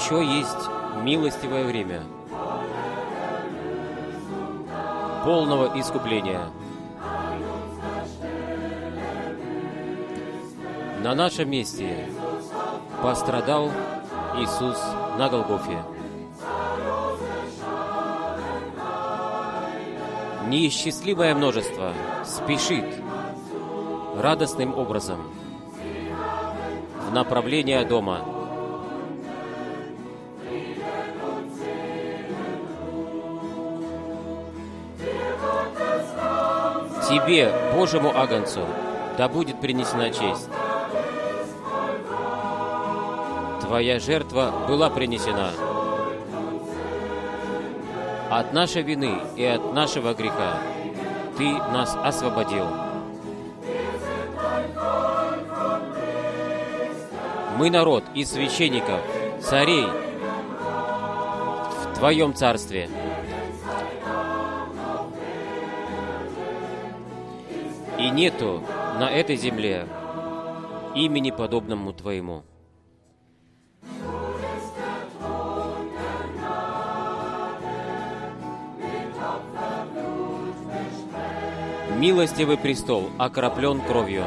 еще есть милостивое время полного искупления. На нашем месте пострадал Иисус на Голгофе. Неисчислимое множество спешит радостным образом в направление дома. Тебе, Божьему Агнцу, да будет принесена честь. Твоя жертва была принесена. От нашей вины и от нашего греха Ты нас освободил. Мы народ из священников, царей в Твоем царстве. Нету на этой земле имени подобному Твоему. Милостивый престол окроплен кровью.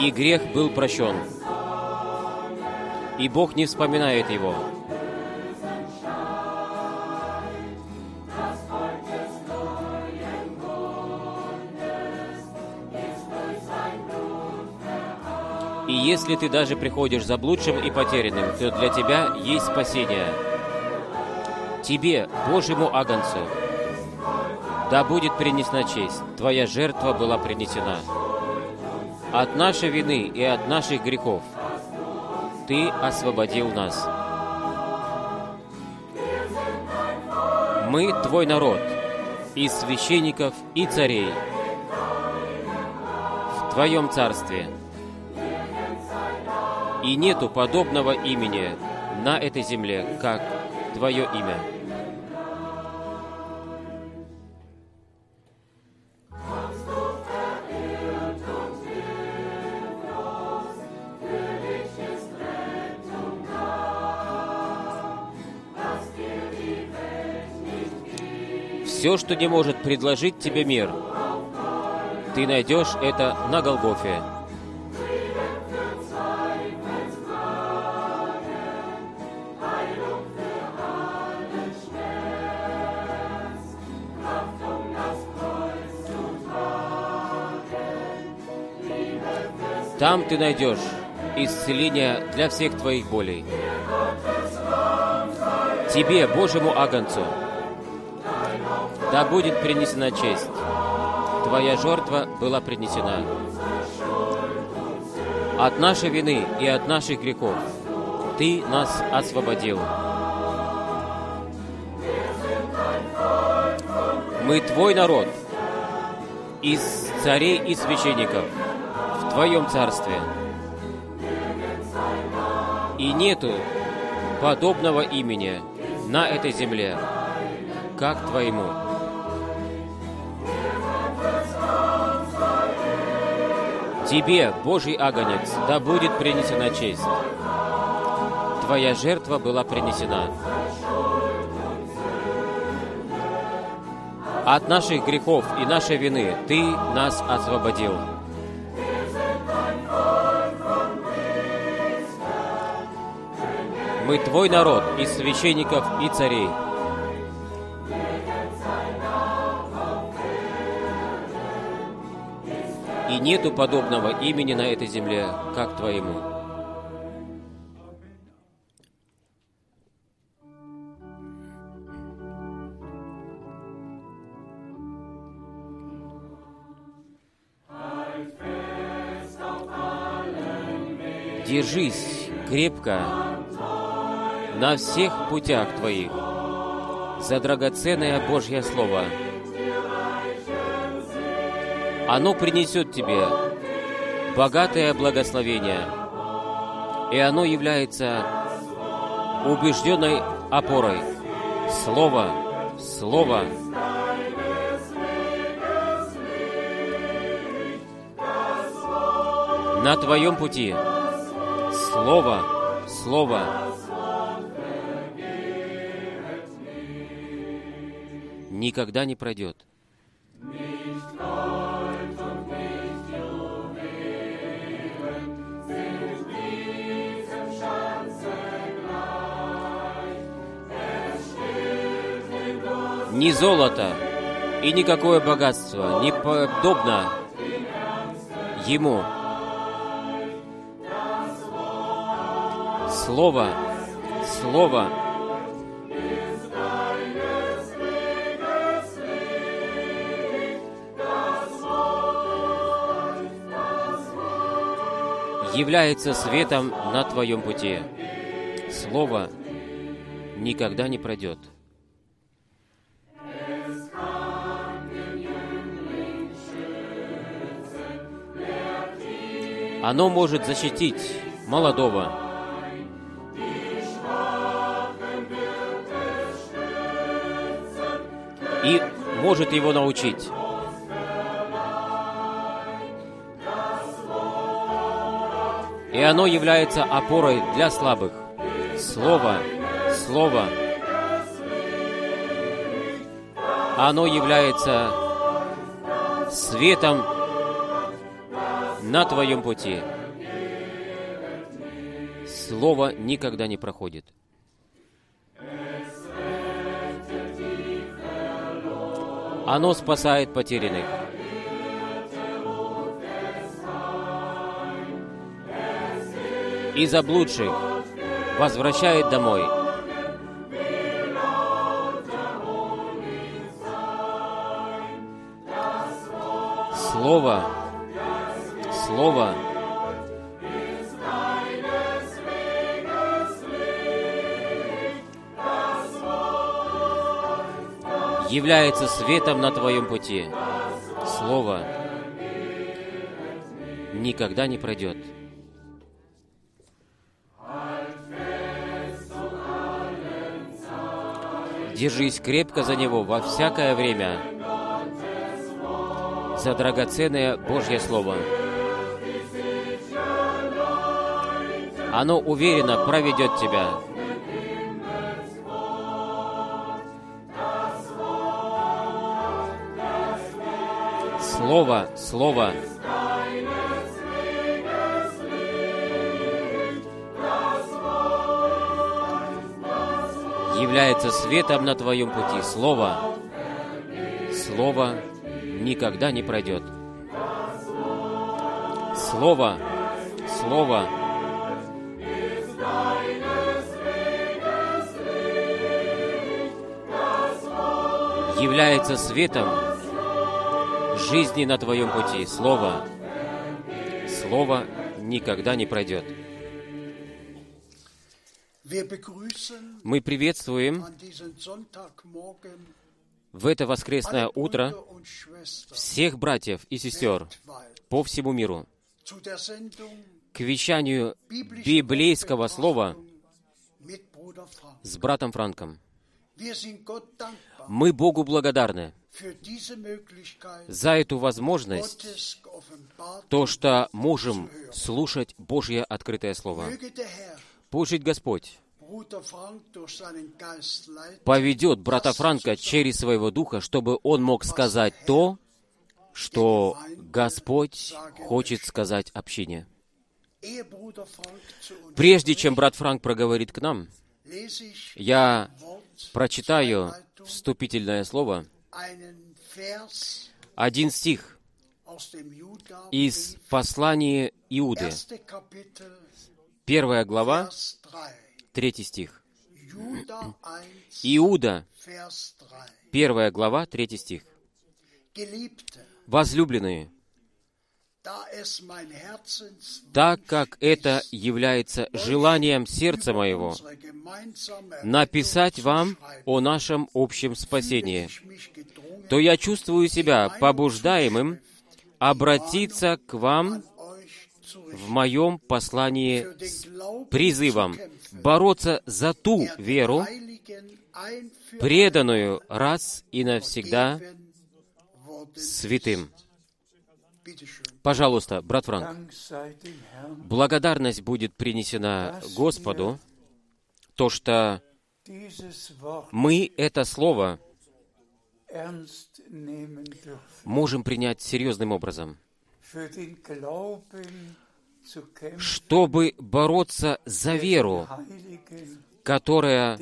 И грех был прощен. И Бог не вспоминает его. И если ты даже приходишь заблудшим и потерянным, то для тебя есть спасение. Тебе, Божьему Агнцу, да будет принесена честь. Твоя жертва была принесена. От нашей вины и от наших грехов Ты освободил нас. Мы Твой народ, из священников и царей, в Твоем царстве – и нету подобного имени на этой земле, как Твое имя. Все, что не может предложить тебе мир, ты найдешь это на Голгофе. Там ты найдешь исцеление для всех твоих болей. Тебе, Божьему Агнцу, да будет принесена честь. Твоя жертва была принесена. От нашей вины и от наших грехов Ты нас освободил. Мы Твой народ, из царей и священников – Твоем Царстве. И нету подобного имени на этой земле, как Твоему. Тебе, Божий Агонец, да будет принесена честь. Твоя жертва была принесена. От наших грехов и нашей вины Ты нас освободил. Мы Твой народ из священников и царей. Нету подобного имени на этой земле, как Твоему. Держись крепко на всех путях Твоих за драгоценное Божье Слово оно принесет тебе богатое благословение, и оно является убежденной опорой. Слово, Слово. На твоем пути Слово, Слово. Никогда не пройдет. Ни золото и никакое богатство не подобно Ему. Слово, Слово является светом на твоем пути. Слово никогда не пройдет. Оно может защитить молодого, и может его научить. И оно является опорой для слабых. Слово, Слово. Оно является светом на твоем пути. Слово никогда не проходит. Оно спасает потерянных. И заблудших возвращает домой. Слово, Слово является светом на твоем пути. Слово никогда не пройдет. Держись крепко за него во всякое время, за драгоценное Божье Слово. Оно уверенно проведет тебя. Слово, Слово. является светом на твоем пути. Слово, Слово никогда не пройдет. Слово, Слово является светом жизни на твоем пути. Слово, Слово никогда не пройдет. Мы приветствуем в это воскресное утро всех братьев и сестер по всему миру к вещанию библейского слова с братом Франком. Мы Богу благодарны за эту возможность, то, что можем слушать Божье открытое Слово. Пусть Господь поведет брата Франка через своего духа, чтобы он мог сказать то, что Господь хочет сказать общине. Прежде чем брат Франк проговорит к нам, я прочитаю вступительное слово, один стих из послания Иуды, первая глава, третий стих. Иуда, первая глава, третий стих. Возлюбленные, так как это является желанием сердца моего, написать вам о нашем общем спасении, то я чувствую себя побуждаемым обратиться к вам в моем послании с призывом бороться за ту веру, преданную раз и навсегда святым. Пожалуйста, брат Франк, благодарность будет принесена Господу, то, что мы это слово можем принять серьезным образом, чтобы бороться за веру, которая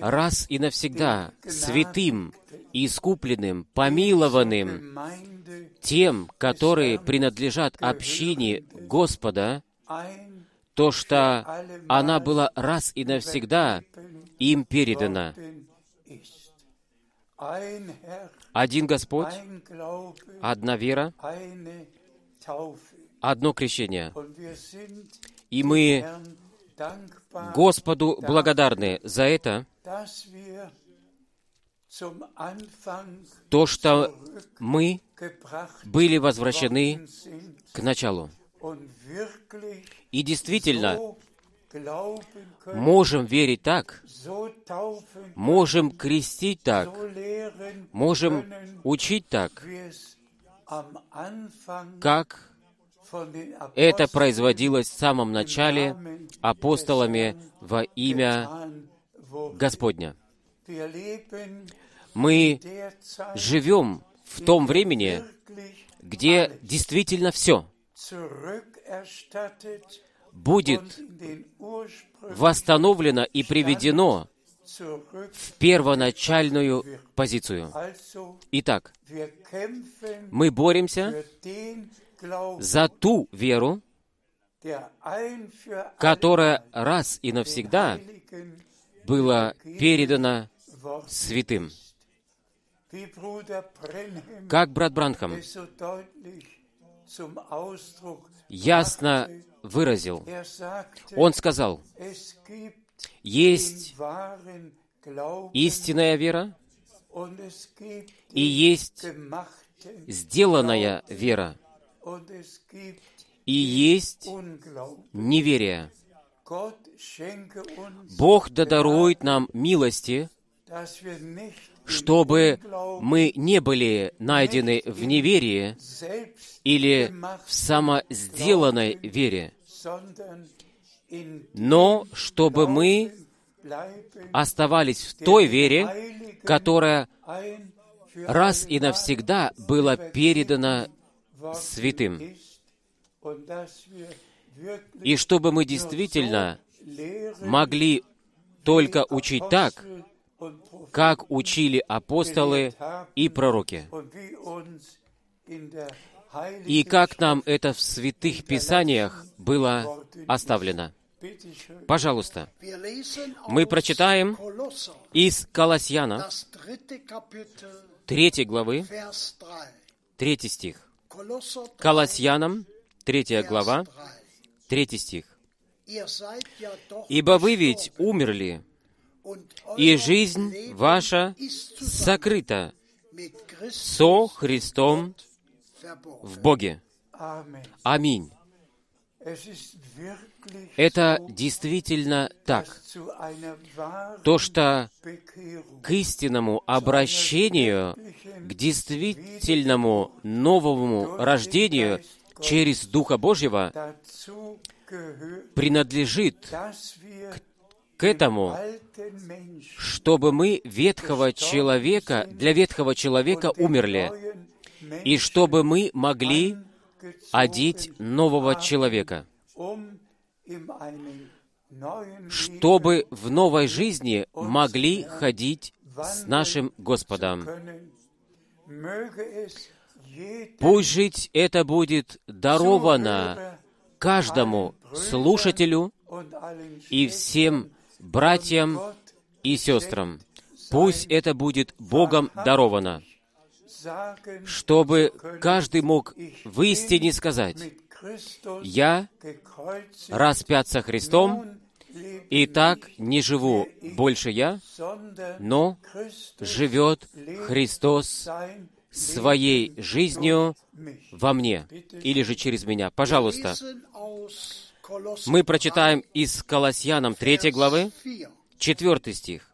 раз и навсегда святым, искупленным, помилованным, тем, которые принадлежат общине Господа, то, что она была раз и навсегда им передана. Один Господь, одна вера, одно крещение. И мы Господу благодарны за это, то, что мы были возвращены к началу. И действительно, можем верить так, можем крестить так, можем учить так, как это производилось в самом начале апостолами во имя. Господня. Мы живем в том времени, где действительно все будет восстановлено и приведено в первоначальную позицию. Итак, мы боремся за ту веру, которая раз и навсегда была передана святым. Как брат Бранхам ясно выразил, er он сказал, есть истинная вера и есть сделанная вера, и есть неверие. Бог да дарует нам милости, чтобы мы не были найдены в неверии или в самосделанной вере, но чтобы мы оставались в той вере, которая раз и навсегда была передана святым. И чтобы мы действительно могли только учить так, как учили апостолы и пророки. И как нам это в святых писаниях было оставлено. Пожалуйста, мы прочитаем из Kapitel, 3 главы, Vers 3 3. стих. Kolosser 3, Колосьянам, 3 Vers глава, 3. 3 стих. «Ибо вы ведь умерли, и жизнь ваша сокрыта со Христом в Боге». Аминь. Это действительно так. То, что к истинному обращению, к действительному новому рождению через Духа Божьего принадлежит wir к этому, чтобы мы ветхого человека, для ветхого человека умерли, и чтобы мы могли одеть нового человека, чтобы в новой жизни могли ходить с нашим Господом. Пусть жить это будет даровано каждому слушателю и всем братьям и сестрам. Пусть это будет Богом даровано, чтобы каждый мог в истине сказать, «Я распят со Христом, и так не живу больше я, но живет Христос своей жизнью во мне или же через меня. Пожалуйста, мы прочитаем из Колоссянам 3 главы, 4. 4 стих.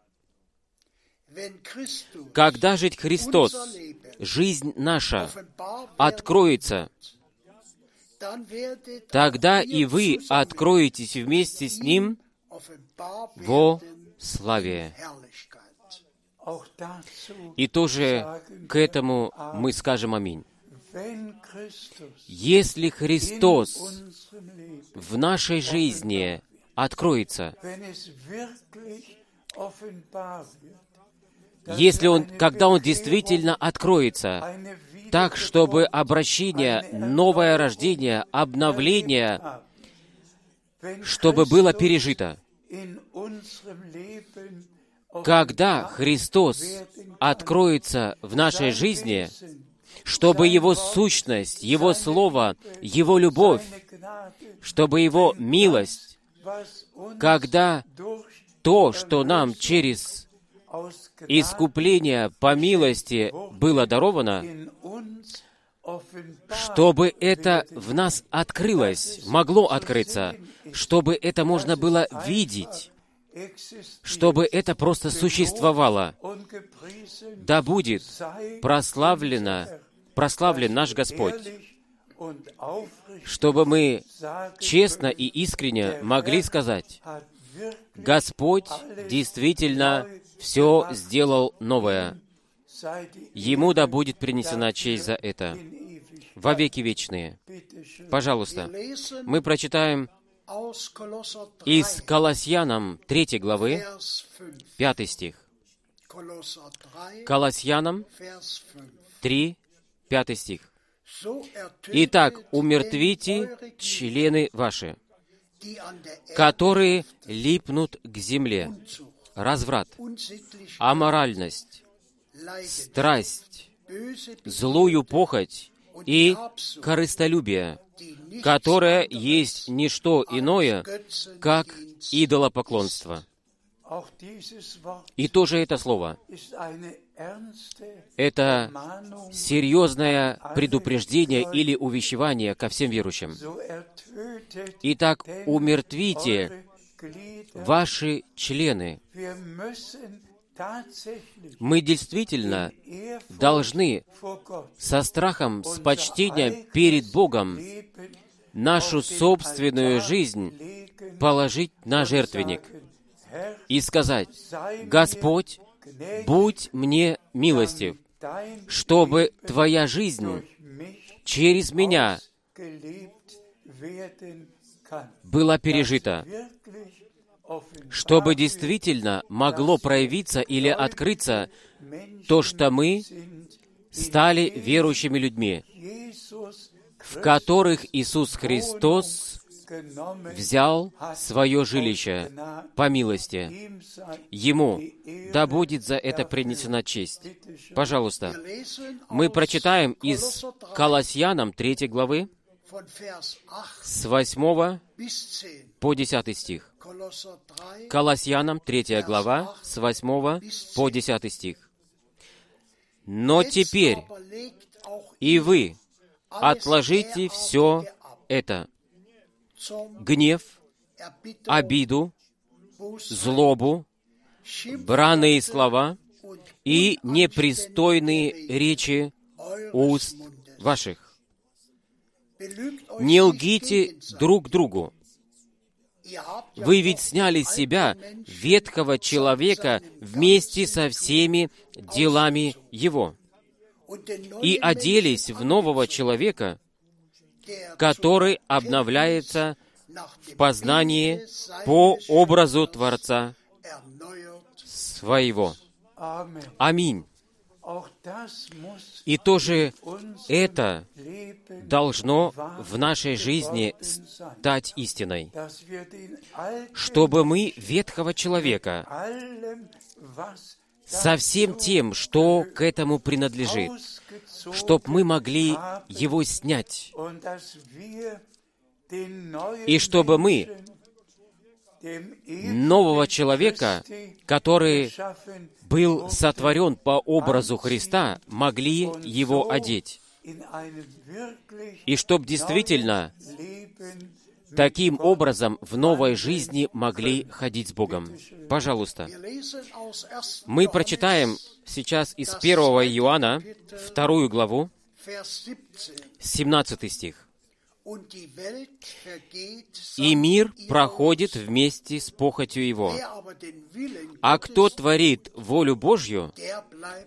Когда жить Христос жизнь наша откроется, тогда и вы откроетесь вместе с Ним во славе. И тоже к этому мы скажем аминь. Если Христос в нашей жизни откроется, если Он, когда Он действительно откроется, так, чтобы обращение, новое рождение, обновление, чтобы было пережито. Когда Христос откроется в нашей жизни, чтобы Его сущность, Его Слово, Его любовь, чтобы Его милость, когда то, что нам через искупление по милости было даровано, чтобы это в нас открылось, могло открыться, чтобы это можно было видеть, чтобы это просто существовало. Да будет прославлено, прославлен наш Господь, чтобы мы честно и искренне могли сказать, Господь действительно все сделал новое. Ему да будет принесена честь за это во веки вечные. Пожалуйста, мы прочитаем aus Kolosser 3, из Колоссянам 3 главы, Vers 5. 5 стих. Kolosser 3, Колоссянам Vers 5. 3, 5 стих. Итак, умертвите члены ваши, которые липнут к земле. Разврат, аморальность, страсть, злую похоть и корыстолюбие, которое есть не что иное, как идолопоклонство. И тоже это слово. Это серьезное предупреждение или увещевание ко всем верующим. Итак, умертвите ваши члены. Мы действительно должны со страхом, с почтением перед Богом нашу собственную жизнь положить на жертвенник и сказать, «Господь, будь мне милостив, чтобы Твоя жизнь через меня была пережита, чтобы действительно могло проявиться или открыться то, что мы стали верующими людьми, в которых Иисус Христос взял свое жилище по милости. Ему да будет за это принесена честь. Пожалуйста, мы прочитаем из Kolosser 3 Колоссянам 3 главы von Vers 8 с 8 bis 10. по 10 стих. Kolosser 3, Колоссянам 3 глава с 8 по 10 стих. Но теперь и вы отложите все это, гнев, обиду, злобу, бранные слова и непристойные речи уст ваших. Не лгите друг другу. Вы ведь сняли с себя ветхого человека вместе со всеми делами его и оделись в нового человека, который обновляется в познании по образу Творца своего. Аминь. И тоже это должно в нашей жизни стать истиной, чтобы мы ветхого человека со всем тем, что к этому принадлежит, ausgezogen чтоб мы могли его снять, и чтобы мы нового человека, который был сотворен по образу Христа, могли его одеть. И чтоб действительно таким образом в новой жизни могли ходить с Богом. Пожалуйста. Wir lesen aus 1. Мы прочитаем сейчас из 1 Иоанна, вторую главу, Vers 17. 17 стих. «И мир проходит вместе с похотью его. А кто творит волю Божью,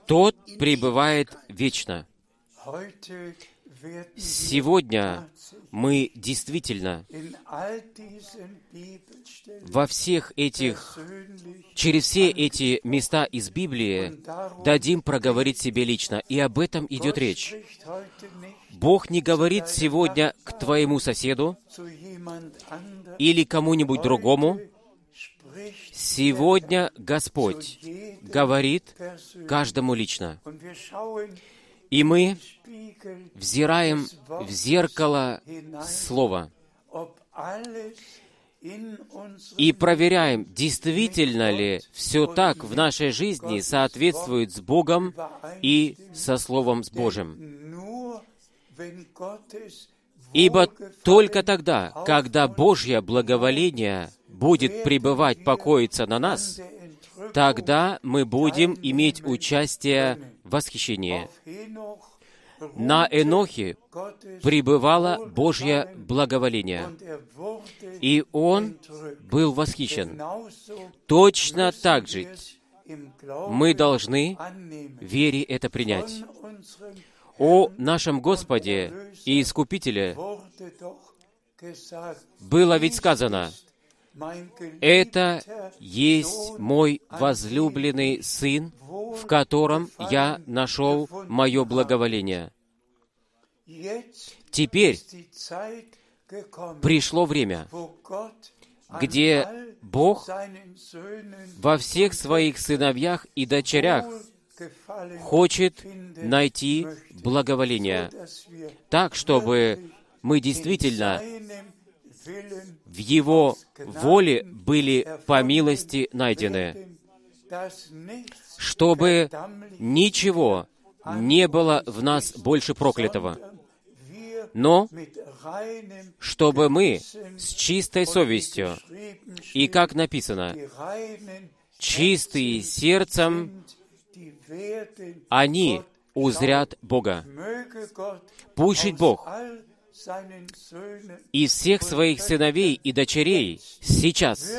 тот пребывает вечно». Сегодня мы действительно во всех этих, через все эти места из Библии дадим проговорить себе лично. И об этом идет речь. Бог не говорит сегодня к твоему соседу или кому-нибудь другому. Сегодня Господь говорит каждому лично. И мы взираем в зеркало Слова и проверяем, действительно ли все так в нашей жизни соответствует с Богом и со Словом с Божьим. Ибо только тогда, когда Божье благоволение будет пребывать, покоиться на нас, тогда мы будем иметь участие в восхищении. auf Henoch На Энохе пребывало Божье благоволение, и он был восхищен. Точно так же мы должны вере это принять. О нашем Господе и Искупителе было ведь сказано, «Это есть мой возлюбленный Сын, в котором я нашел мое благоволение». Теперь пришло время, где Бог во всех своих сыновьях и дочерях хочет найти благоволение, так, чтобы мы действительно в Его воле были по милости найдены, чтобы ничего не было в нас больше проклятого, но чтобы мы с чистой совестью, и как написано, чистые сердцем, они узрят Бога. Пусть Бог из всех своих сыновей и дочерей сейчас,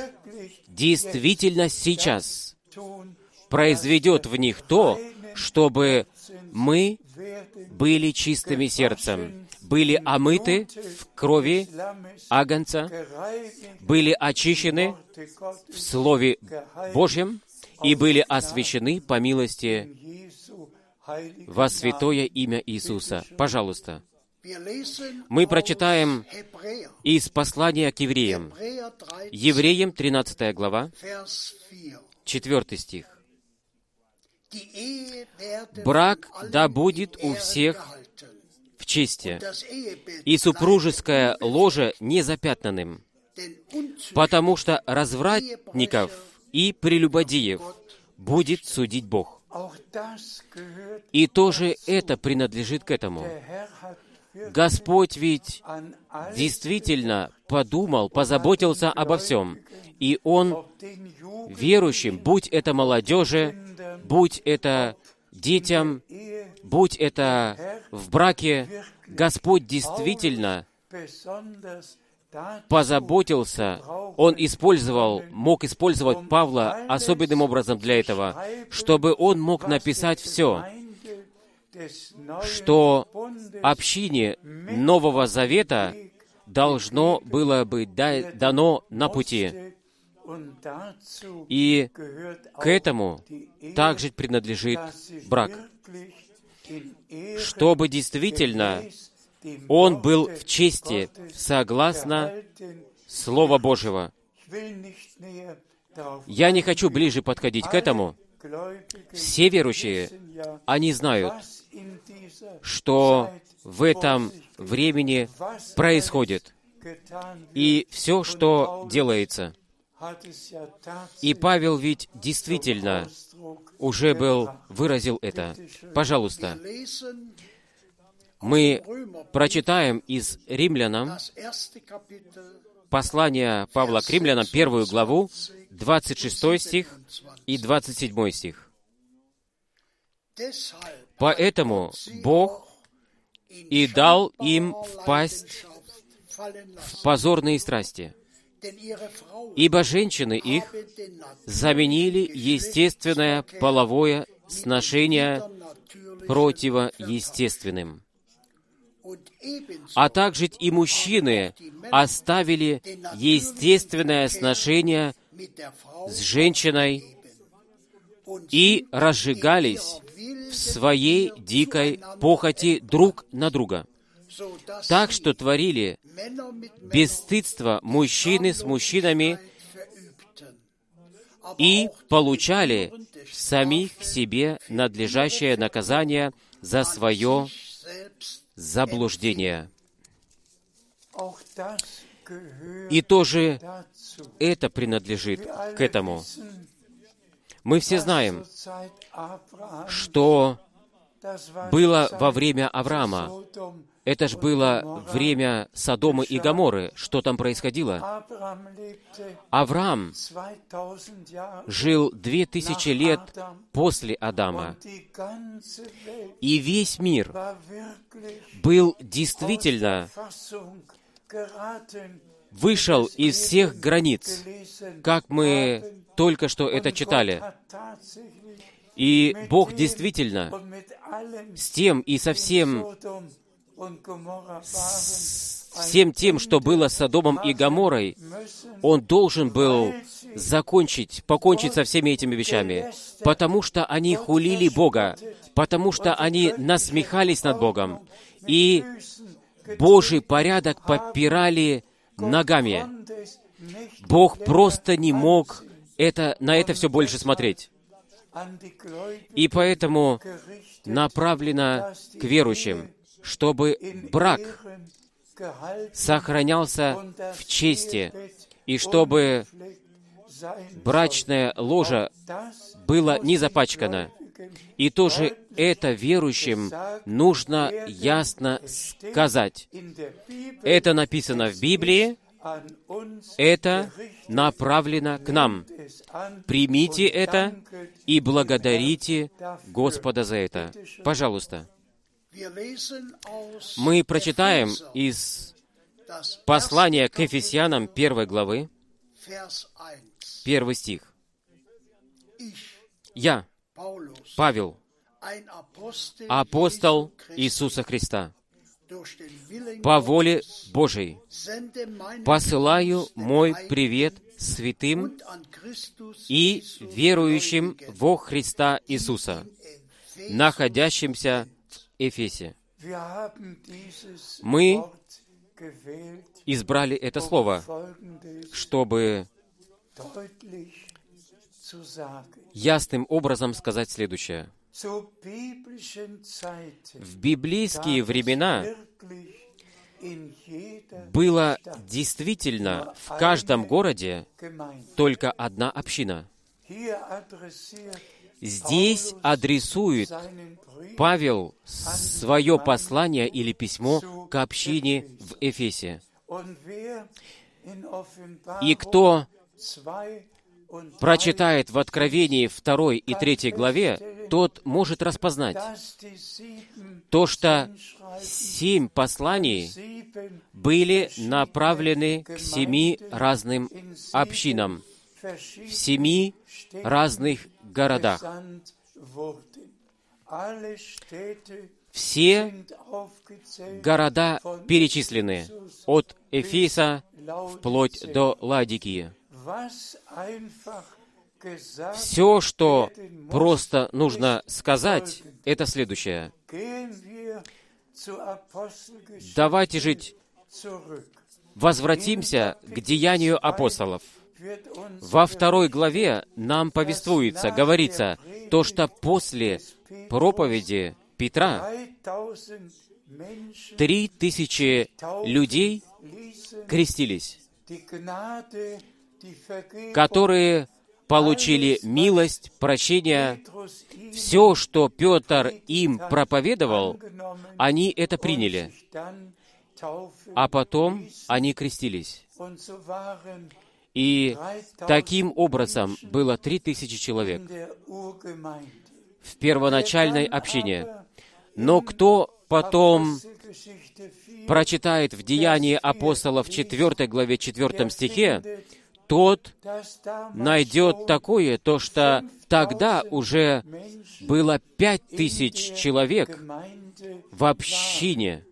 действительно сейчас, произведет в них то, чтобы мы были чистыми сердцем, были омыты в крови Агнца, были очищены в Слове Божьем и были освящены по милости во святое имя Иисуса. Пожалуйста. Мы прочитаем из послания к евреям. Hebräer 13, Евреям 13 глава, Vers 4. 4 стих. Брак да будет у всех в чести, и супружеское ложе незапятнанным, потому что развратников и прелюбодеев будет судить Бог. И тоже это принадлежит к этому. Господь ведь действительно подумал, позаботился обо всем. И Он верующим, будь это молодежи, будь это детям, будь это в браке, Господь действительно позаботился, Он использовал, мог использовать Павла особенным образом для этого, чтобы он мог написать все, что общине Нового Завета должно было быть да- дано на пути. И к этому также принадлежит брак, чтобы действительно он был в чести согласно. Слова Божьего. Я не хочу ближе подходить к этому. Все верующие, они знают, что в этом времени происходит, и все, что делается. И Павел ведь действительно уже был, выразил это. Пожалуйста, мы прочитаем из Римлянам послание Павла к римлянам, первую главу, 26 стих и 27 стих. Поэтому Бог и дал им впасть в позорные страсти, ибо женщины их заменили естественное половое сношение противоестественным. А также и мужчины оставили естественное сношение с женщиной и разжигались своей дикой похоти друг на друга. Так что творили бесстыдство мужчины с мужчинами и получали самих себе надлежащее наказание за свое заблуждение. И тоже это принадлежит к этому. Мы все знаем, что было во время Авраама. Это ж und было время Содома и Гоморры. Что там происходило? Авраам 2000 Jahre жил две тысячи лет после Адама. И весь мир был действительно вышел из всех границ, как мы только что это читали. И Бог действительно с тем и со всем, всем тем, что было с Содомом и müssen, Он должен был закончить, покончить со всеми этими вещами, потому что они хулили Бога, потому что они насмехались над Богом, и Божий порядок попирали ногами. Бог просто не мог это, на это все больше смотреть. И поэтому направлено к верующим, чтобы брак сохранялся в чести, и чтобы брачная ложа было не запачкано. И тоже это верующим нужно ясно сказать. Это написано в Библии, это направлено к нам. Примите это и благодарите Господа за это. Пожалуйста. Мы прочитаем из послания к Ефесянам первой главы, Vers 1. первый стих. Я, Павел, апостол Иисуса Христа, по воле Божией, посылаю мой привет святым и верующим во Христа Иисуса, находящимся в Эфесе. Мы Избрали это um слово, чтобы. Ясным образом сказать следующее. В библейские времена было действительно в каждом городе только одна община. Здесь адресует Павел свое послание или письмо к общине в Эфесе. И кто 2 und 3 прочитает в Откровении 2 и 3 главе, тот может распознать то, что семь посланий были направлены к семи разным общинам в семи разных городах. Все города перечислены от laut вплоть до Ладикии. Все, что просто нужно сказать, это следующее. Давайте жить, возвратимся к деянию апостолов. Во второй главе нам повествуется, говорится, то, что после проповеди Петра 3000 Menschen три тысячи людей крестились, которые получили милость, прощение. Все, что Петр им проповедовал, они это приняли, а потом они крестились. И 3000 таким образом было три тысячи человек в первоначальной общине. Но кто потом Apostelgeschichte 4 прочитает в Деянии апостолов 4 главе 4 стихе, тот найдет такое, то что тогда уже было пять тысяч человек в общине.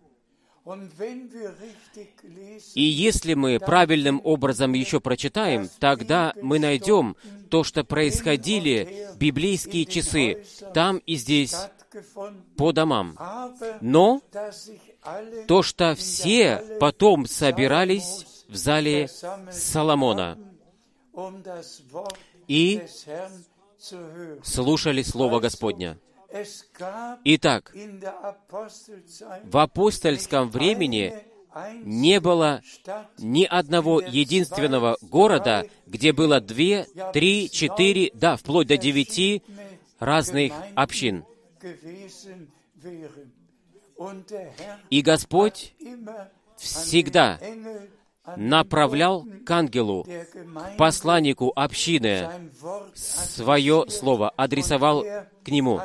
И если мы правильным образом еще прочитаем, тогда мы найдем то, что происходили библейские часы там и здесь по домам. Но то, что все потом собирались в зале Соломона и слушали Слово Господня. Итак, в апостольском времени не было ни одного единственного города, где было две, три, четыре, да, вплоть до девяти разных общин. И Господь всегда направлял к ангелу, к посланнику общины, свое слово, адресовал к нему,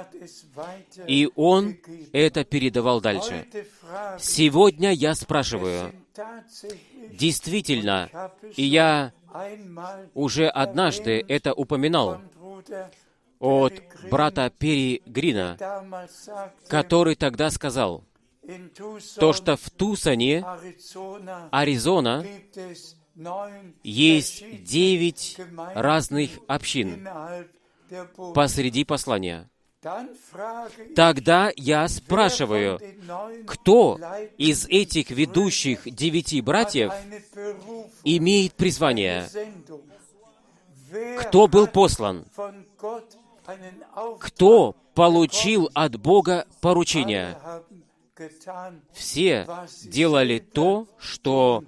и он это передавал дальше. Сегодня я спрашиваю, действительно, и я уже однажды это упоминал от брата Пери Грина, который тогда сказал, то, что в Arizona, Аризона, есть девять разных общин посреди послания. Тогда я спрашиваю, кто из этих ведущих девяти братьев имеет призвание? Кто был послан? Кто получил от Бога поручение? Все делали то, что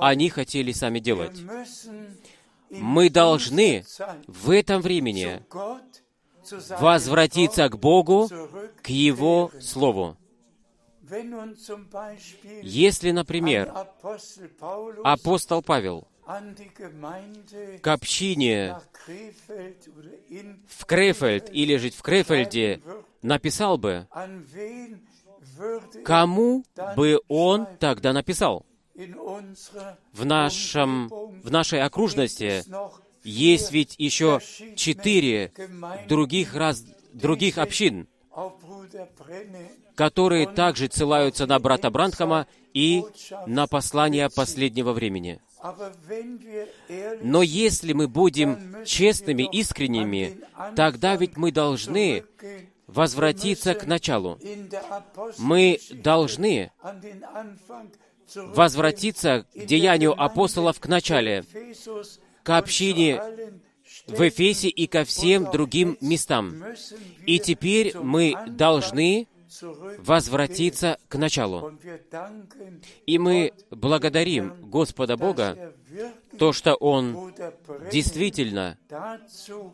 они хотели сами делать. Мы должны в этом времени возвратиться к Богу, к Его Слову. Если, например, апостол Павел к общине в Крефельд или жить в Крефельде написал бы, кому бы он тогда написал? В, нашем, в нашей окружности есть ведь еще четыре других, раз, других общин, которые также ссылаются на брата Брандхама и на послание последнего времени. Но если мы будем честными, искренними, тогда ведь мы должны возвратиться к началу. Мы должны возвратиться к деянию апостолов к начале, к общине в Эфесе и ко всем другим местам. И теперь мы должны возвратиться к началу. И мы благодарим Господа Бога, то, что Он действительно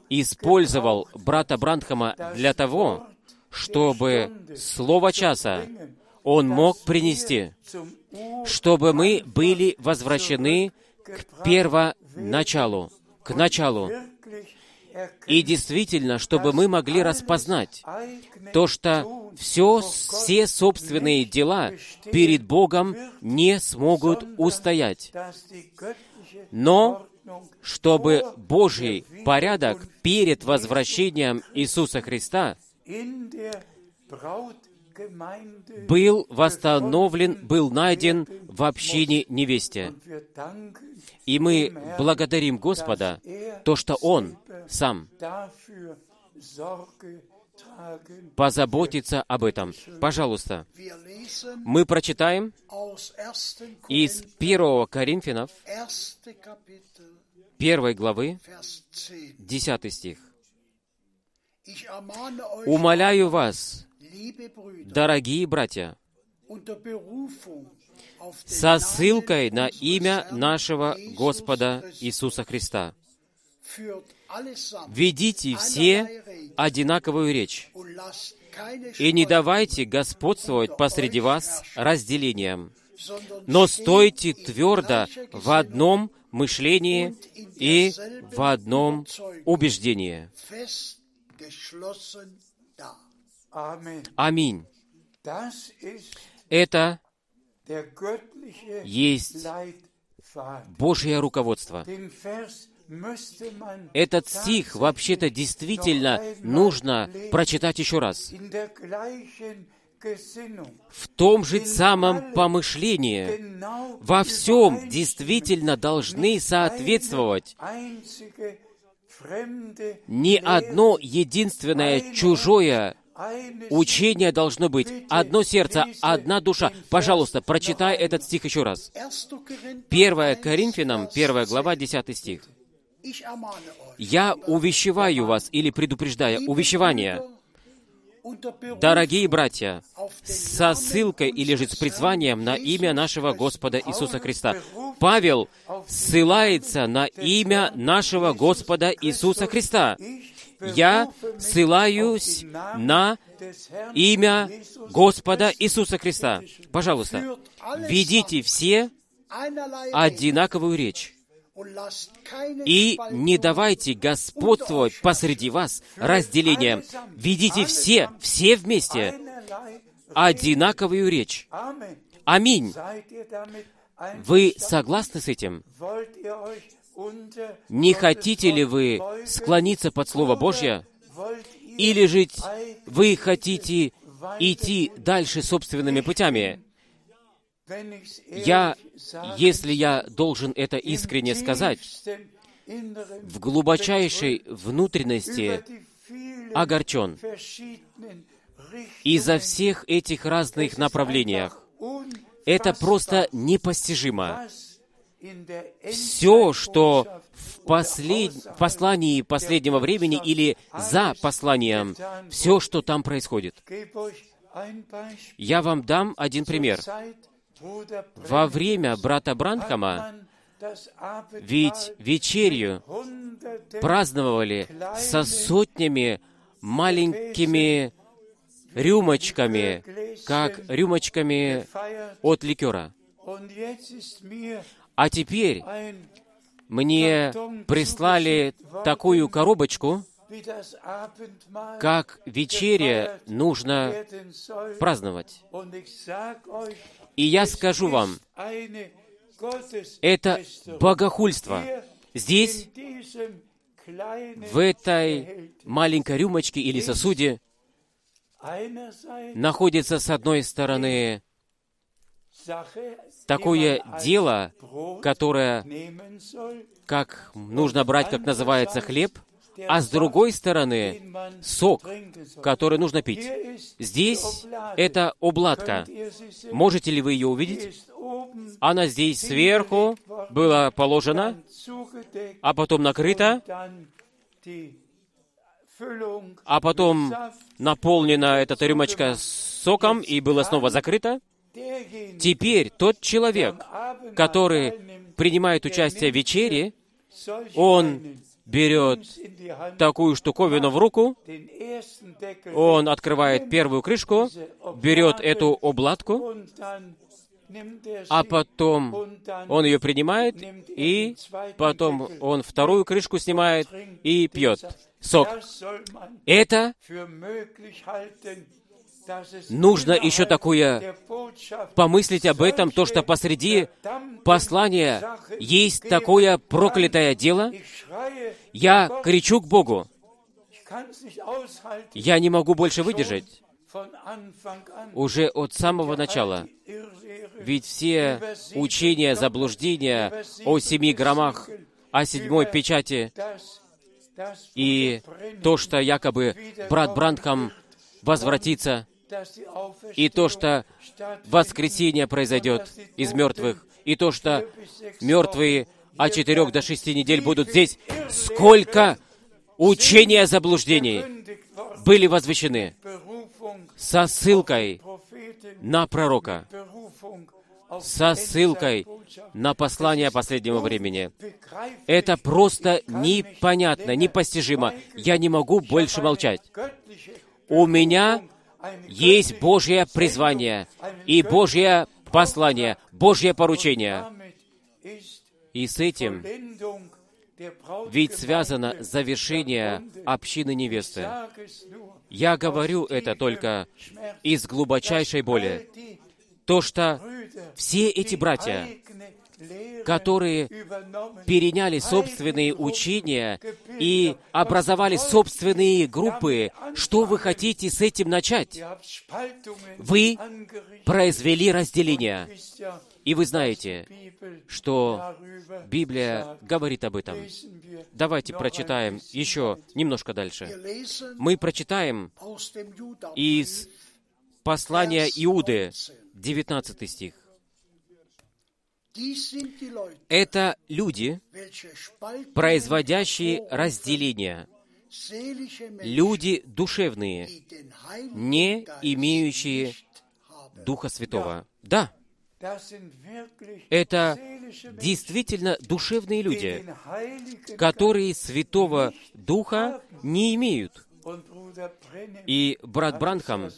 использовал брата Брандхама для того, чтобы Слово часа Он мог принести, чтобы мы были возвращены к первоначалу, к началу. И действительно, чтобы мы могли распознать то, что все, все собственные дела перед Богом не смогут устоять, но чтобы Божий порядок перед возвращением Иисуса Христа был восстановлен, был найден в общине невесте. И мы благодарим Господа, то, что Он сам позаботится об этом. Пожалуйста, мы прочитаем aus 1. из Korinther, 1 Коринфянов, 1. Kapitel, 1 главы, Vers 10. 10 стих. «Умоляю вас, дорогие братья, со ссылкой на имя нашего Господа Иисуса Христа. Ведите все одинаковую речь, и не давайте господствовать посреди вас разделением, но стойте твердо в одном мышлении и в одном убеждении. Аминь. Это есть. Божье руководство. Этот стих вообще-то действительно нужно прочитать еще раз. В том же самом помышлении во всем действительно должны соответствовать ни одно единственное чужое учение должно быть. Одно сердце, одна душа. Пожалуйста, прочитай этот стих еще раз. 1. Korinther 1 1, Коринфянам, Vers 1 глава, 10. 10 стих. «Я увещеваю вас» или предупреждая, liebe увещевание. Дорогие братья, со ссылкой или же с призванием на имя нашего. Господа Иисуса Христа. Павел ссылается на имя нашего Господа Иисуса Христа. Я ссылаюсь на имя Господа Иисуса Христа. Пожалуйста, ведите все одинаковую речь. И не давайте Господствовать посреди вас разделением. Ведите все, все вместе одинаковую речь. Аминь. Вы согласны с этим? Не хотите ли вы склониться под Слово Божье? Или же вы хотите идти дальше собственными путями? Я, если я должен это искренне сказать, в глубочайшей внутренности огорчен из-за всех этих разных направлениях. Это просто непостижимо. Все, что в, послед... в послании последнего времени или за посланием, все, что там происходит. Я вам дам один пример. Во время брата Бранхама ведь hunderte праздновали со сотнями маленькими рюмочками, как рюмочками от ликера. А теперь мне прислали такую коробочку, как вечеря нужно праздновать. И я скажу вам, это богохульство. Здесь, в этой маленькой рюмочке или сосуде, находится с одной стороны такое дело, которое как нужно брать, как называется, хлеб, а с другой стороны сок, который нужно пить. Здесь это обладка. Можете ли вы ее увидеть? Она здесь сверху была положена, а потом накрыта, а потом наполнена эта рюмочка соком и была снова закрыта. Теперь тот человек, который принимает участие в вечере, он берет такую штуковину в руку, он открывает первую крышку, берет эту обладку, а потом он ее принимает, и потом он вторую крышку снимает и пьет сок. Это Нужно еще такое помыслить об этом, то, что посреди послания есть такое проклятое дело. Я кричу к Богу, я не могу больше выдержать. Уже от самого начала. Ведь все учения, заблуждения о семи громах, о седьмой печати и то, что якобы брат Брандхам возвратится, и то, что воскресение произойдет из мертвых, и то, что мертвые от четырех до шести недель будут здесь. Сколько учения verkündigt worden. были возвещены со ссылкой на пророка, со ссылкой на послание последнего времени. Это просто непонятно, непостижимо. Я не могу больше молчать. У меня есть Божье призвание и Божья послание, Божье поручение. И с этим ведь связано завершение общины невесты. Я говорю это только из глубочайшей боли. То, что все эти братья, которые переняли собственные учения и образовали собственные группы, что вы хотите с этим начать? Вы. Произвели разделение. И вы знаете, что Библия говорит об этом. Давайте прочитаем еще немножко дальше. Мы прочитаем из послания Иуды, 19 стих. Это люди, производящие разделение, люди душевные, не имеющие. Духа Святого. Да, это действительно душевные люди, которые Святого Духа не имеют. И брат Бранхам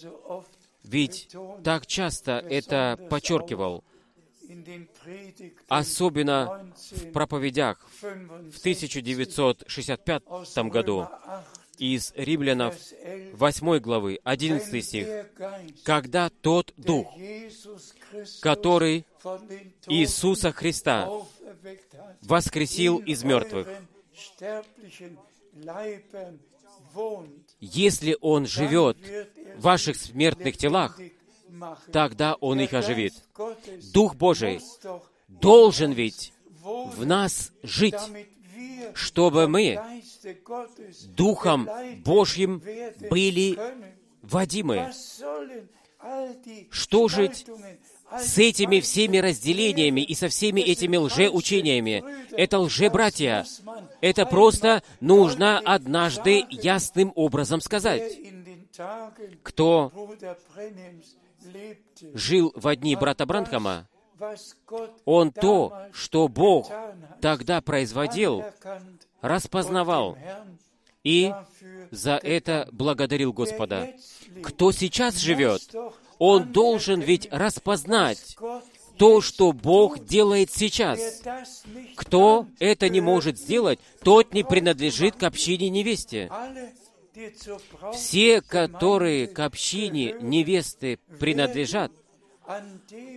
ведь так часто это подчеркивал, особенно в проповедях в 1965 1965 году. Из Римлянов 8 главы, 11 стих, когда тот Дух, который Иисуса Христа воскресил из мертвых, если Он живет в ваших смертных телах, тогда Он их оживит. Дух Божий должен ведь в нас жить, чтобы мы Духом Божьим были водимы. Что же с этими всеми разделениями и со всеми этими лжеучениями? Это лжебратья. Это просто нужно однажды ясным образом сказать. Кто жил в одни брата Бранхама, он то, что Бог тогда производил, распознавал и за это благодарил Господа. Кто сейчас живет, он должен ведь распознать то, что Бог делает сейчас. Кто это не может сделать, тот не принадлежит к общине невесте. Все, которые к общине невесты принадлежат,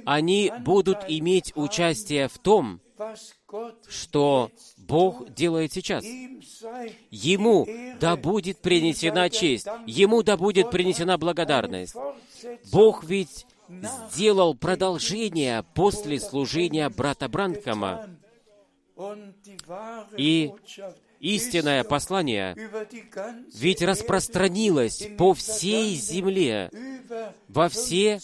они будут иметь участие в том, что Бог делает сейчас. Ему да будет принесена честь, Ему да будет принесена благодарность. Бог ведь сделал продолжение после служения брата Бранхама. И истинное послание ведь распространилось по всей земле во, все,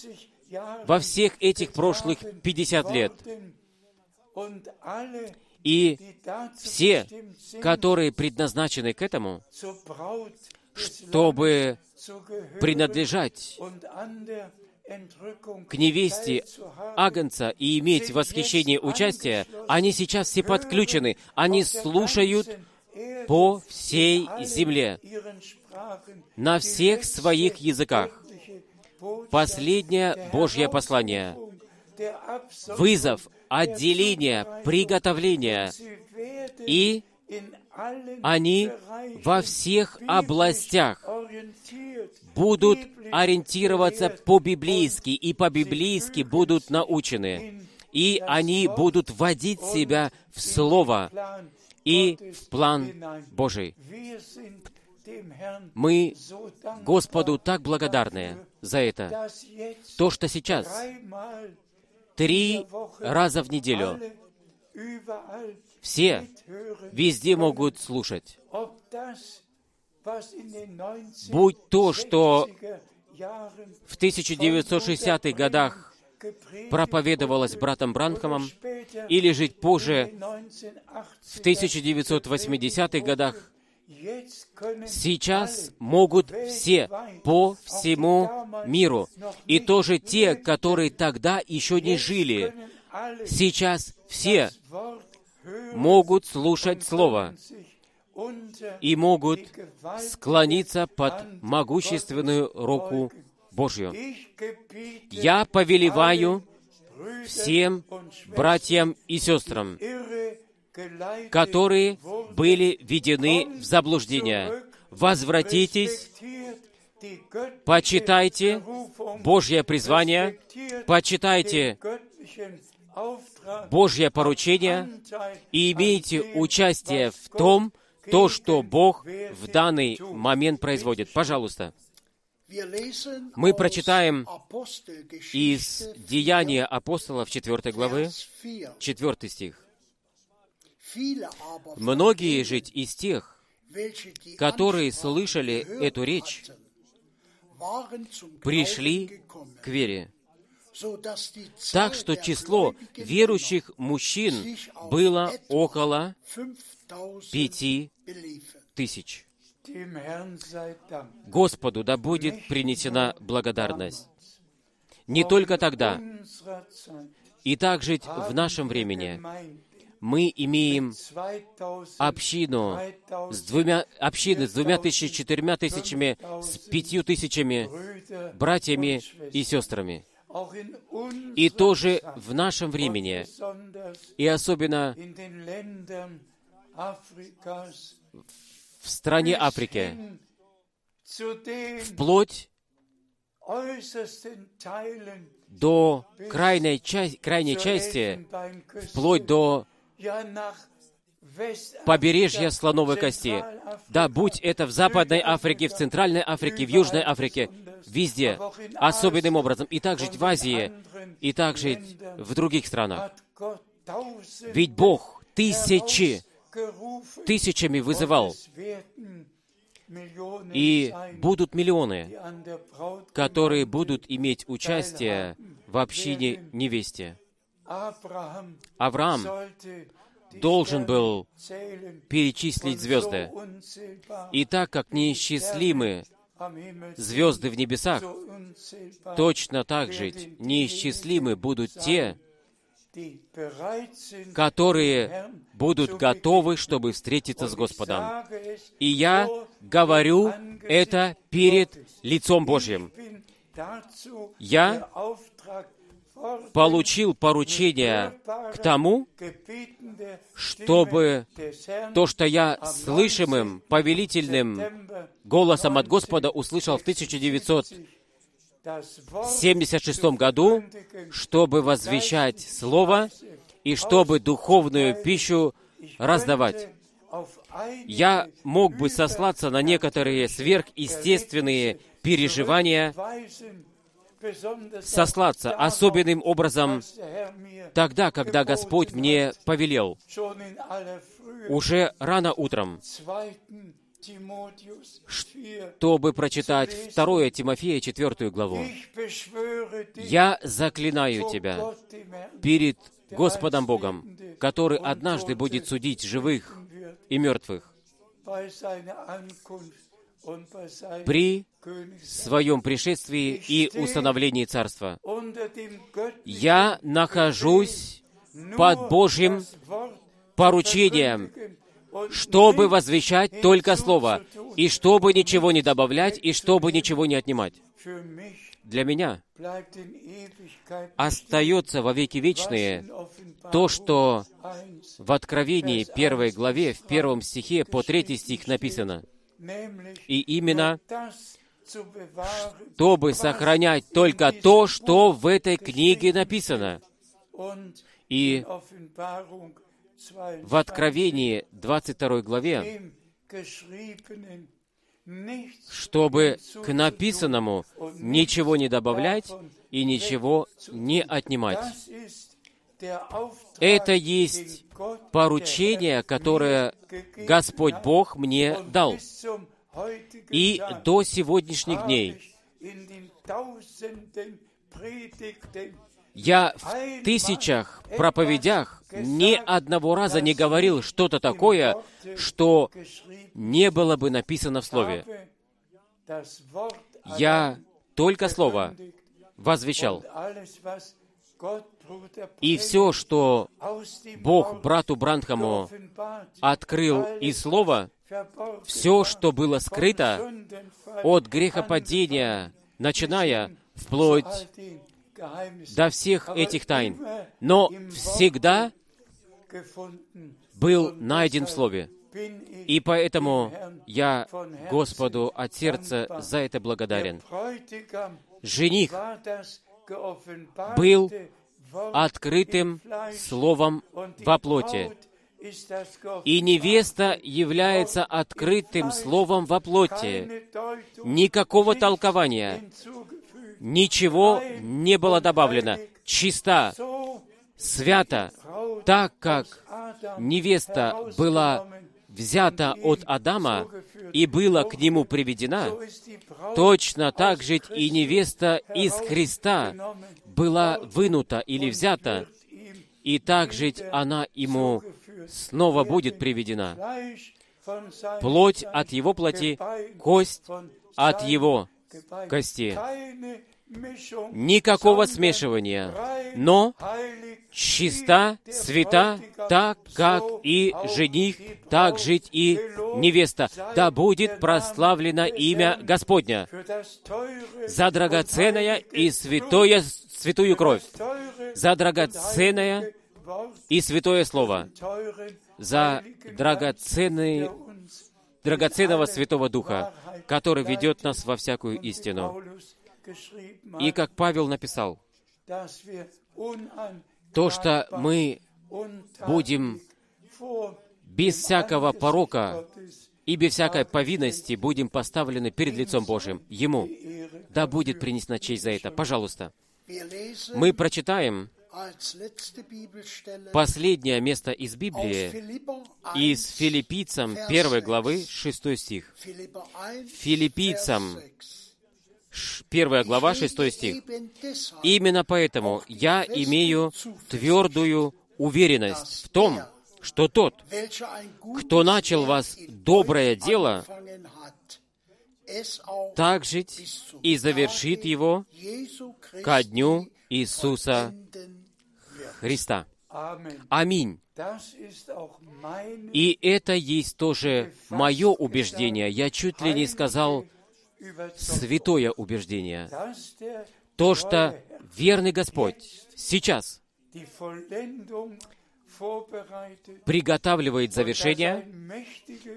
во всех этих прошлых 50 лет. И все, которые предназначены к этому, чтобы принадлежать к невесте Агнца и иметь в восхищении участия, они сейчас все подключены, они слушают по всей земле, на всех своих языках. Последнее Божье послание, вызов, отделение, приготовление, и они во всех областях будут ориентироваться по-библейски, и по-библейски будут научены. И они будут вводить себя в Слово и в план Божий. Мы Господу так благодарны за это. То, что сейчас три раза в неделю все везде могут слушать. Будь то, что в 1960-х годах проповедовалось братом Бранхамом, или жить позже, в 1980-х годах, сейчас могут все по всему миру. И тоже те, которые тогда еще не жили, сейчас все могут слушать Слово и могут склониться под могущественную руку Божью. Я повелеваю всем братьям и сестрам, которые были введены в заблуждение. Возвратитесь, почитайте Божье призвание, почитайте Божье поручение и имейте участие в том, то, что Бог в данный момент производит. Пожалуйста. Мы прочитаем из Деяния апостолов 4 главы, 4 стих. Многие же из тех, которые слышали эту речь, пришли к вере. Так что число верующих мужчин было около пяти тысяч. Господу да будет принесена благодарность. Не только тогда, и также в нашем времени мы имеем общину с двумя, общины с двумя тысячами, четырьмя тысячами, с пятью тысячами братьями и сестрами. И тоже в нашем времени, и особенно в стране Африки, вплоть до крайней, части, крайней части, вплоть до побережья слоновой кости. Да, будь это в Западной Африке, в Центральной Африке, в Южной Африке, везде, особенным образом, и также в Азии, и также в других странах. Ведь Бог тысячи, тысячами вызывал, и будут миллионы, которые будут иметь участие в общине невесте. Авраам должен был перечислить звезды. И так как неисчислимы звезды в небесах, точно так же неисчислимы будут те, которые будут готовы, чтобы встретиться с Господом. И я говорю это перед лицом Божьим. Я получил поручение к тому, чтобы то, что я слышимым, повелительным голосом от Господа услышал в 1976 году, чтобы возвещать Слово и чтобы духовную пищу раздавать. Я мог бы сослаться на некоторые сверхъестественные переживания, сослаться особенным образом тогда, когда Господь мне повелел, уже рано утром, чтобы прочитать 2 Тимофея 4 главу. «Я заклинаю тебя перед Господом Богом, который однажды будет судить живых и мертвых, при своем пришествии и установлении царства. Я нахожусь под Божьим поручением, чтобы возвещать только Слово, и чтобы ничего не добавлять, и чтобы ничего не отнимать. Для меня остается во веки вечные то, что в Откровении первой главе, в первом стихе по третий стих написано. И именно чтобы сохранять только то, что в этой книге написано. И в Откровении 22 главе, чтобы к написанному ничего не добавлять и ничего не отнимать. Это есть поручение, которое Господь Бог мне дал. И до сегодняшних дней я в тысячах проповедях ни одного раза не говорил что-то такое, что не было бы написано в Слове. Я только Слово возвещал. И все, что Бог брату Брандхаму открыл из Слова, все, что было скрыто от грехопадения, начиная вплоть. До всех этих тайн, но всегда был найден в Слове. И поэтому я Господу от сердца за это благодарен. Жених был открытым. Словом во плоти, и невеста является открытым Словом во плоти. Никакого толкования. Ничего не было добавлено. Свята, Braut так как невеста была взята от Адама и была к нему приведена, точно так же и невеста из Христа была вынута или взята, и так же она ему снова будет приведена. Плоть от его плоти, кость от его кости. Никакого смешивания, но чиста, свята, так как и auch жених, так жить и невеста. Да будет прославлено имя Господня за драгоценное и святое, святую кровь, за драгоценное и святое слово, за драгоценный, драгоценного Святого Духа, который ведет нас во всякую истину. И как Павел написал, то, что мы будем без всякого порока и без всякой повинности будем поставлены перед лицом Божьим. Ему да будет принесена честь за это. Пожалуйста. Мы прочитаем последнее место из Библии, Philipper 1, из Филиппийцам 1 главы 6 стих. Philipper 1, Филиппийцам, Vers 6. Ш- 1 глава 6 стих. Именно поэтому я имею твердую уверенность в том, что тот, кто начал вас доброе дело, так жить и завершит его ко дню Иисуса Христа. Аминь. И это есть тоже мое убеждение. Я чуть ли не сказал святое убеждение. То, что верный Господь сейчас приготавливает завершение,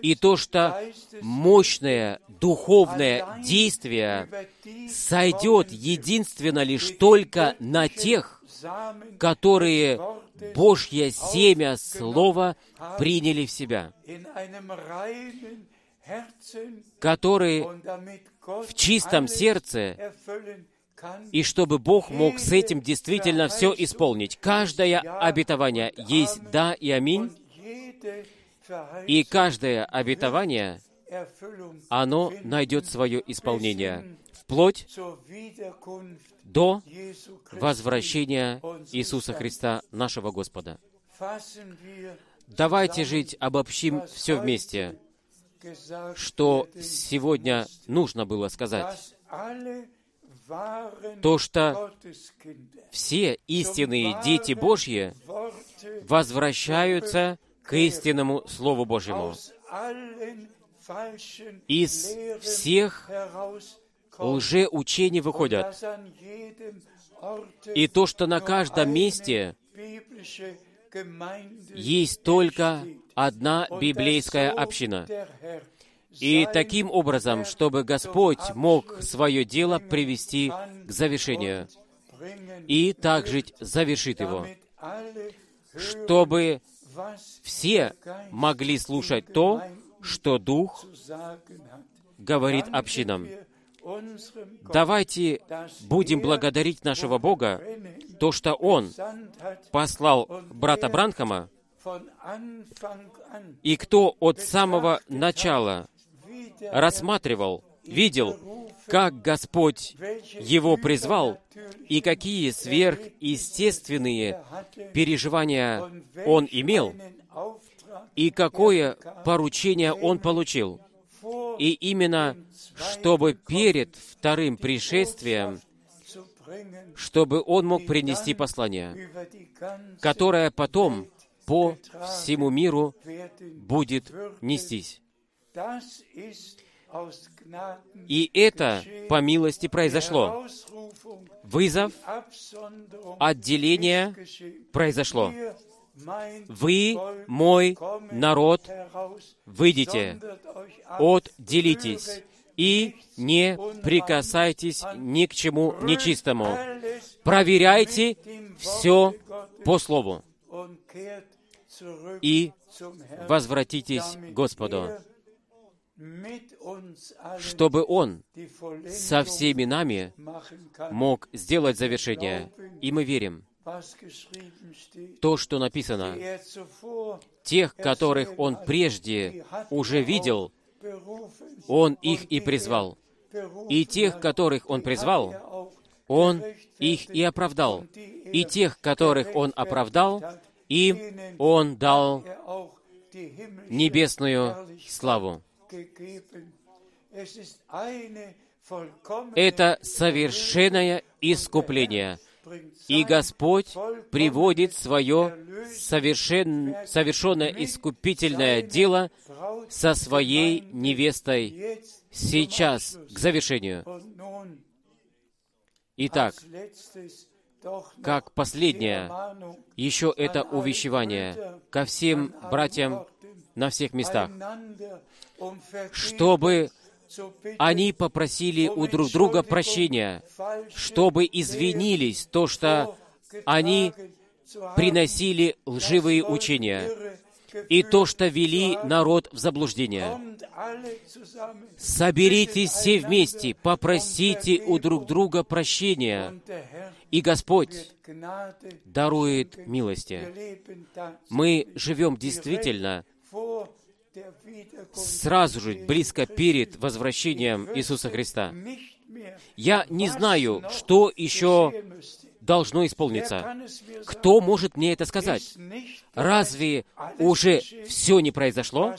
и то, что мощное духовное действие сойдет единственно лишь только на тех, которые Божье семя Слова приняли в себя, которые в чистом сердце, и чтобы Бог мог с этим действительно все исполнить. Каждое обетование есть «да» и «аминь», и каждое обетование, оно найдет свое исполнение, вплоть до возвращения Иисуса Христа, нашего Господа. Давайте жить, обобщим все вместе, что сегодня нужно было сказать. То, что все истинные дети Божьи возвращаются к истинному Слову Божьему. Из всех лжеучений выходят. И то, что на каждом месте есть только. Одна библейская община. И таким образом, чтобы Господь мог свое дело привести к завершению, и также завершит его, чтобы все могли слушать то, что Дух говорит общинам. Давайте будем благодарить нашего Бога, то, что Он послал брата Бранхама, и кто от самого начала рассматривал, видел, как Господь его призвал и какие сверхъестественные переживания он имел, и какое поручение он получил. И именно, чтобы перед вторым пришествием, чтобы он мог принести послание, которое потом по всему миру будет нестись. И это по милости произошло. Вызов, отделение произошло. Вы, мой народ, выйдите, отделитесь и не прикасайтесь ни к чему нечистому. Проверяйте все по Слову и возвратитесь к Господу, чтобы Он со всеми нами мог сделать завершение. И мы верим, то, что написано, тех, которых Он прежде уже видел, Он их и призвал. И тех, которых Он призвал, Он их и оправдал. И тех, которых Он оправдал, им Он дал небесную славу. Это совершенное искупление. И Господь приводит свое совершен, совершенное искупительное дело со своей невестой сейчас к завершению. Итак, как последнее, еще это увещевание ко всем братьям на всех местах, чтобы они попросили у друг друга прощения, чтобы извинились то, что они приносили лживые учения и то, что вели народ в заблуждение. Соберитесь все вместе, попросите у друг друга прощения, и Господь дарует милости. Мы живем действительно сразу же близко перед возвращением Иисуса Христа. Я не знаю, что еще должно исполниться. Кто может мне это сказать? Разве уже все не произошло,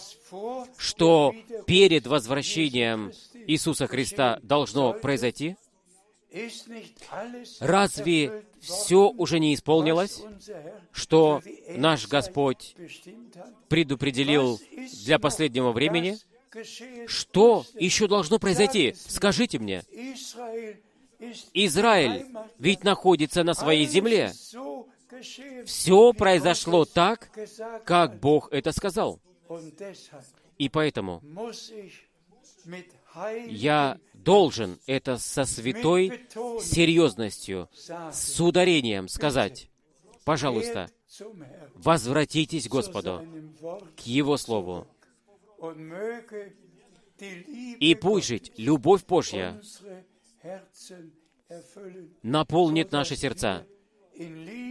что перед возвращением Иисуса Христа должно произойти? Разве все уже не исполнилось, что наш Господь предопределил для последнего времени? Что еще должно произойти? Скажите мне. Израиль ведь находится на своей земле. Все произошло так, как Бог это сказал. И поэтому я должен это со святой серьезностью, с ударением сказать. Пожалуйста, возвратитесь Господу, к Его Слову. И пусть жить любовь Божья наполнит наши сердца.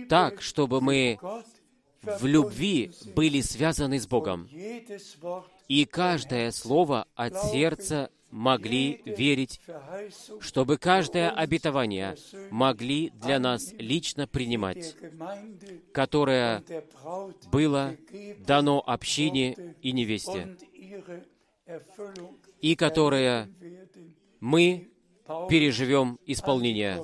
Так, чтобы мы в любви были связаны с Богом. И каждое слово от сердца могли верить, чтобы каждое обетование могли для нас лично принимать, которое было дано общине и невесте, и которое мы переживем исполнение.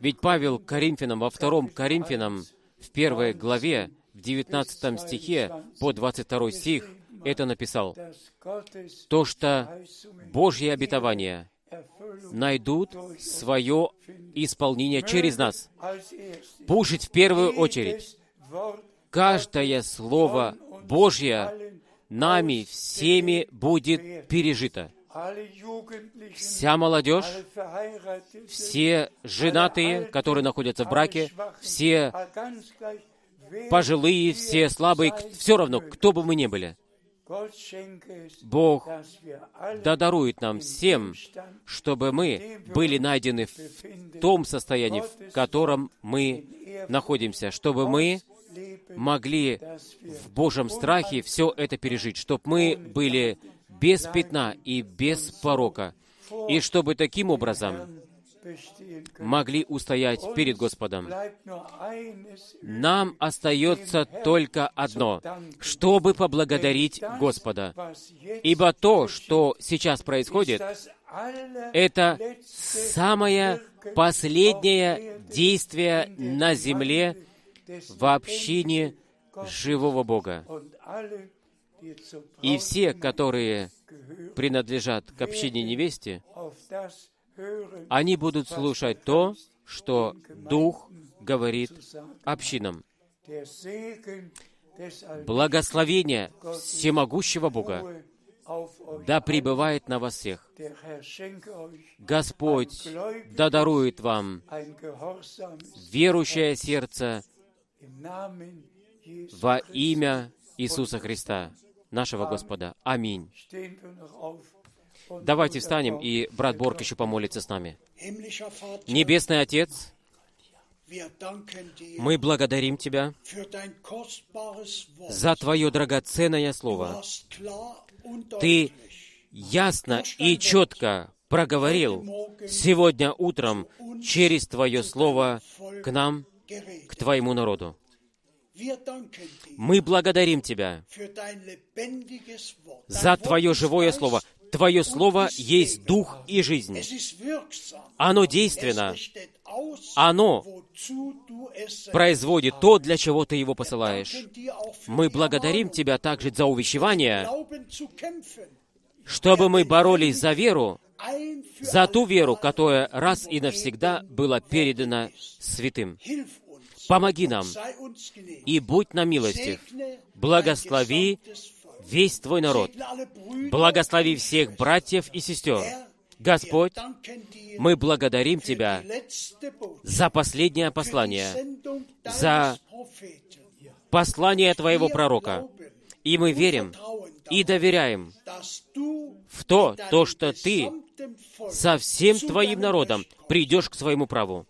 Ведь Павел Коринфянам, во втором Коринфянам, в первой главе, в 19 стихе по 22 стих, это написал, то, что Божьи обетования найдут свое исполнение через нас. Пушить в первую очередь. Каждое Слово Божье нами всеми будет пережито. Вся молодежь, все женатые, которые находятся в браке, все пожилые, все слабые, все равно, кто бы мы ни были. Бог да дарует нам всем, чтобы мы были найдены в том состоянии, в котором мы находимся, чтобы мы могли в Божьем страхе все это пережить, чтобы мы были без пятна и без порока, и чтобы таким образом могли устоять перед Господом. Нам остается только одно, чтобы поблагодарить Господа. Ибо то, что сейчас происходит, это самое последнее действие на земле в общине живого Бога. И все, которые принадлежат к общине невесте, они будут слушать то, что Дух говорит общинам. Благословение всемогущего Бога да пребывает на вас всех. Господь да дарует вам верующее сердце во имя Иисуса Христа, нашего Господа. Аминь. Давайте встанем, и брат Борг еще помолится с нами. Небесный Отец, мы благодарим Тебя за Твое драгоценное Слово. Ты ясно и четко проговорил сегодня утром через Твое Слово к нам, к. Твоему народу. Мы благодарим Тебя за Твое живое Слово. Твое Слово есть. Дух и жизнь. Оно действенно. Оно производит то, для чего Ты его посылаешь. Мы благодарим Тебя также за увещевание, чтобы мы боролись за веру, за ту веру, которая раз и навсегда была передана святым. Помоги нам и будь нам милостив. Благослови весь Твой народ. Благослови всех братьев и сестер. Господь, мы благодарим Тебя за последнее послание, за послание Твоего пророка. И мы верим и доверяем в то, то, что Ты со всем Твоим народом придешь к своему праву.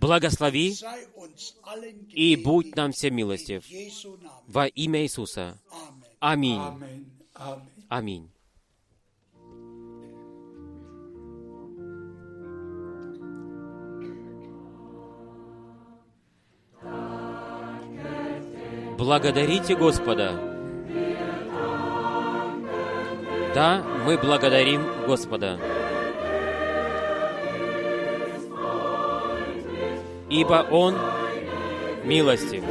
Благослови и будь нам всем милостив. Во имя Иисуса. Аминь. Аминь. Благодарите Господа. Да, мы благодарим Господа. Ибо Он милостив.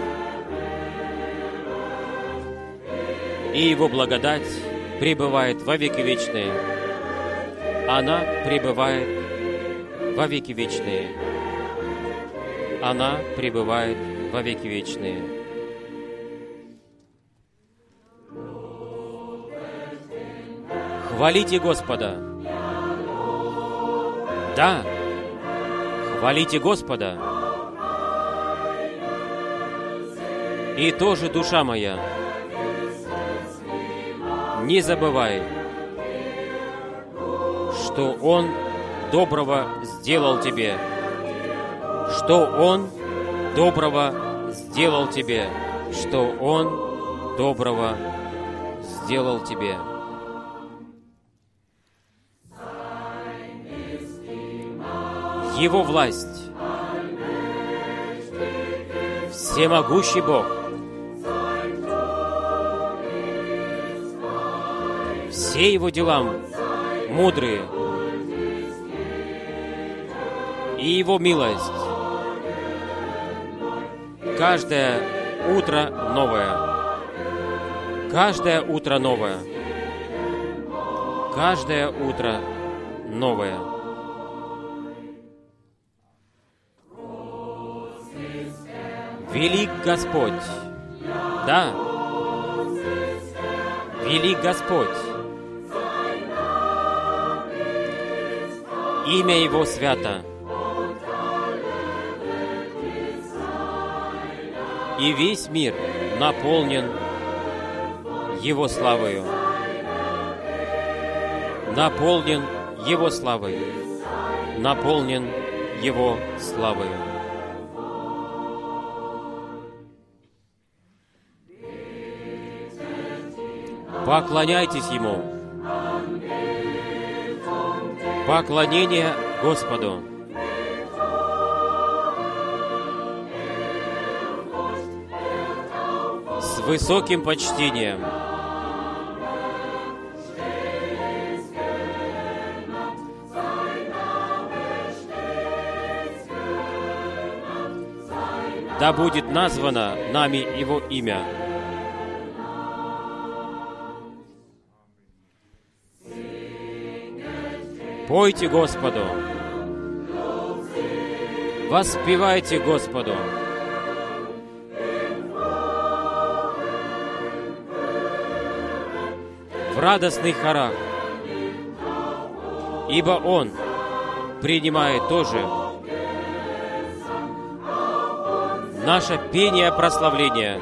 И Его благодать пребывает во веки вечные. Она пребывает во веки вечные. Она пребывает во веки вечные. Хвалите Господа. Да, хвалите Господа. И тоже душа моя, не забывай, что Он доброго сделал тебе, что Он доброго сделал тебе, что Он доброго сделал тебе. Его власть, всемогущий Бог, все Его дела мудрые, и Его милость каждое утро новое. Каждое утро новое. Каждое утро новое. Велик Господь. Да. Велик Господь. Имя Его свято. И весь мир наполнен Его славою. Наполнен Его славой. Наполнен Его славою. Поклоняйтесь Ему. Поклонение Господу. С высоким почтением. Да будет названо нами Его имя. Пойте Господу. Воспевайте Господу. В радостных хорах. Ибо Он принимает тоже наше пение прославления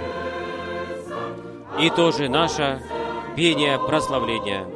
и тоже наше пение прославления.